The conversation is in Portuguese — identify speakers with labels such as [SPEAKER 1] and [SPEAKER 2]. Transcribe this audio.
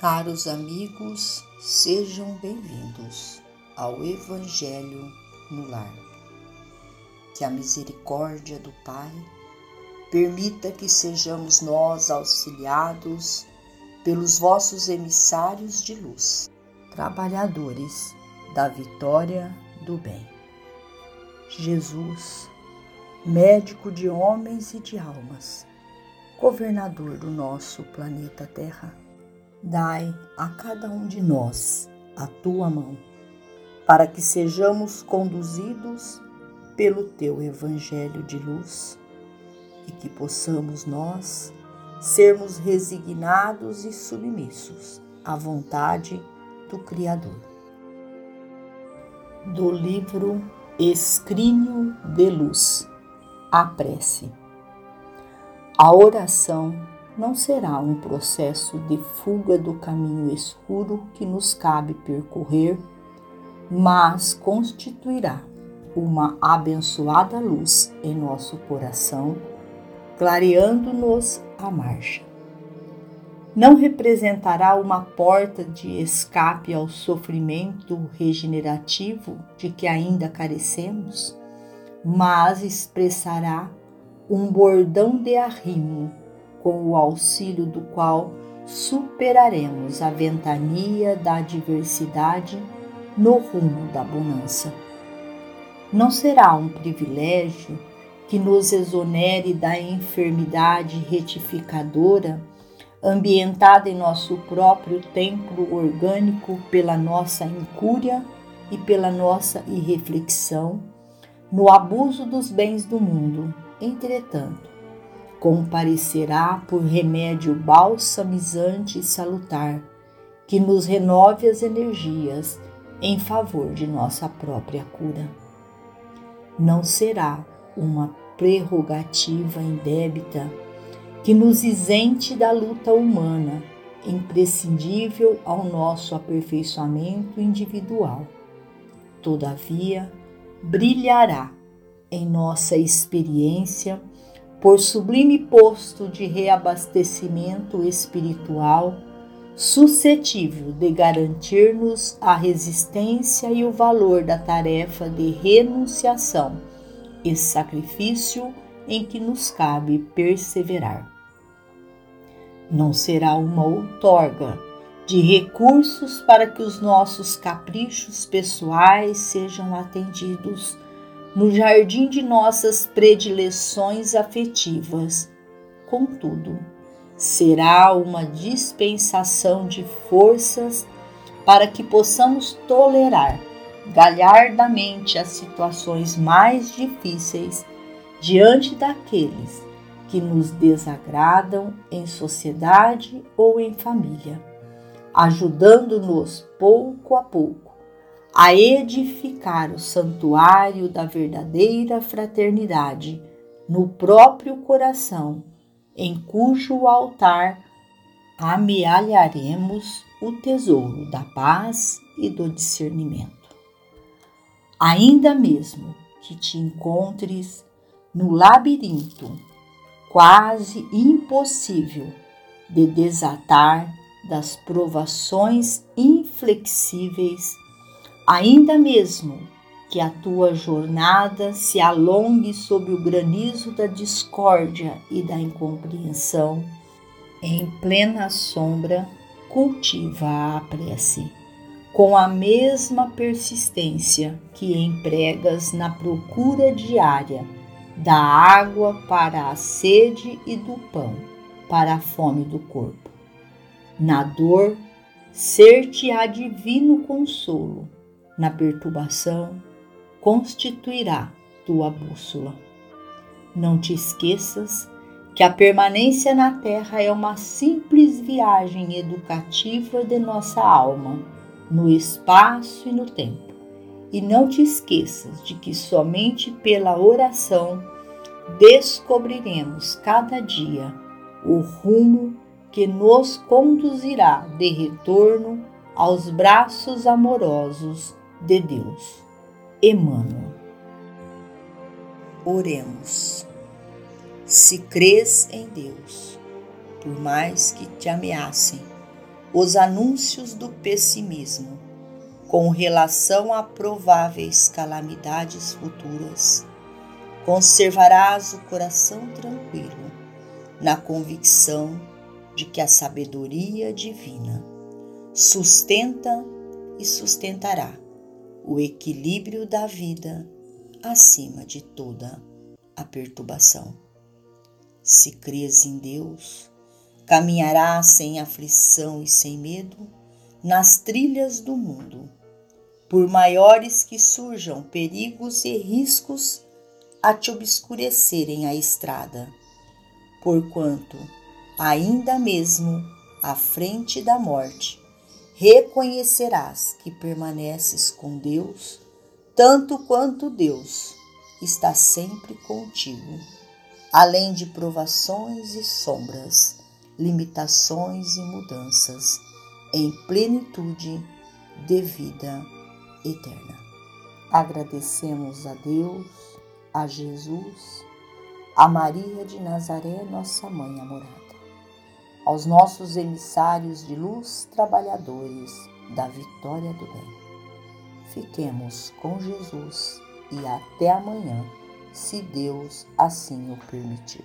[SPEAKER 1] Caros amigos, sejam bem-vindos ao Evangelho no Lar. Que a misericórdia do Pai permita que sejamos nós auxiliados pelos vossos emissários de luz, trabalhadores da vitória do bem. Jesus, médico de homens e de almas, governador do nosso planeta Terra, dai a cada um de nós a tua mão, para que sejamos conduzidos pelo teu evangelho de luz e que possamos nós sermos resignados e submissos à vontade do Criador. Do livro Escrínio de Luz, a prece. A oração não será um processo de fuga do caminho escuro que nos cabe percorrer, mas constituirá uma abençoada luz em nosso coração, clareando-nos a marcha. Não representará uma porta de escape ao sofrimento regenerativo de que ainda carecemos, mas expressará um bordão de arrimo com o auxílio do qual superaremos a ventania da adversidade no rumo da bonança. Não será um privilégio que nos exonere da enfermidade retificadora ambientada em nosso próprio templo orgânico pela nossa incúria e pela nossa irreflexão no abuso dos bens do mundo. Entretanto, comparecerá por remédio balsamizante e salutar, que nos renove as energias em favor de nossa própria cura. Não será uma prerrogativa indébita que nos isente da luta humana, imprescindível ao nosso aperfeiçoamento individual. Todavia, brilhará em nossa experiência por sublime posto de reabastecimento espiritual, suscetível de garantir-nos a resistência e o valor da tarefa de renunciação e sacrifício em que nos cabe perseverar. Não será uma outorga de recursos para que os nossos caprichos pessoais sejam atendidos no jardim de nossas predileções afetivas. Contudo, será uma dispensação de forças para que possamos tolerar galhardamente as situações mais difíceis diante daqueles que nos desagradam em sociedade ou em família, ajudando-nos pouco a pouco a edificar o santuário da verdadeira fraternidade no próprio coração, em cujo altar amealharemos o tesouro da paz e do discernimento. Ainda mesmo que te encontres no labirinto quase impossível de desatar das provações inflexíveis ainda mesmo que a tua jornada se alongue sob o granizo da discórdia e da incompreensão, em plena sombra, cultiva a prece, com a mesma persistência que empregas na procura diária da água para a sede e do pão para a fome do corpo. Na dor, ser-te-á divino consolo na perturbação constituirá tua bússola. Não te esqueças que a permanência na Terra é uma simples viagem educativa de nossa alma, no espaço e no tempo. E não te esqueças de que somente pela oração descobriremos cada dia o rumo que nos conduzirá de retorno aos braços amorosos de Deus. Emmanuel. Oremos. Se crês em Deus, por mais que te ameacem, os anúncios do pessimismo com relação a prováveis calamidades futuras. Conservarás o coração tranquilo, na convicção de que a sabedoria divina sustenta e sustentará o equilíbrio da vida acima de toda a perturbação. Se crês em Deus, caminharás sem aflição e sem medo nas trilhas do mundo. Por maiores que surjam perigos e riscos a te obscurecerem a estrada, porquanto, ainda mesmo à frente da morte, reconhecerás que permaneces com Deus, tanto quanto Deus está sempre contigo, além de provações e sombras, limitações e mudanças, em plenitude de vida eterna. Agradecemos a Deus, a Jesus, a Maria de Nazaré, nossa mãe amorada, aos nossos emissários de luz, trabalhadores da vitória do bem. Fiquemos com Jesus e até amanhã, se Deus assim o permitir.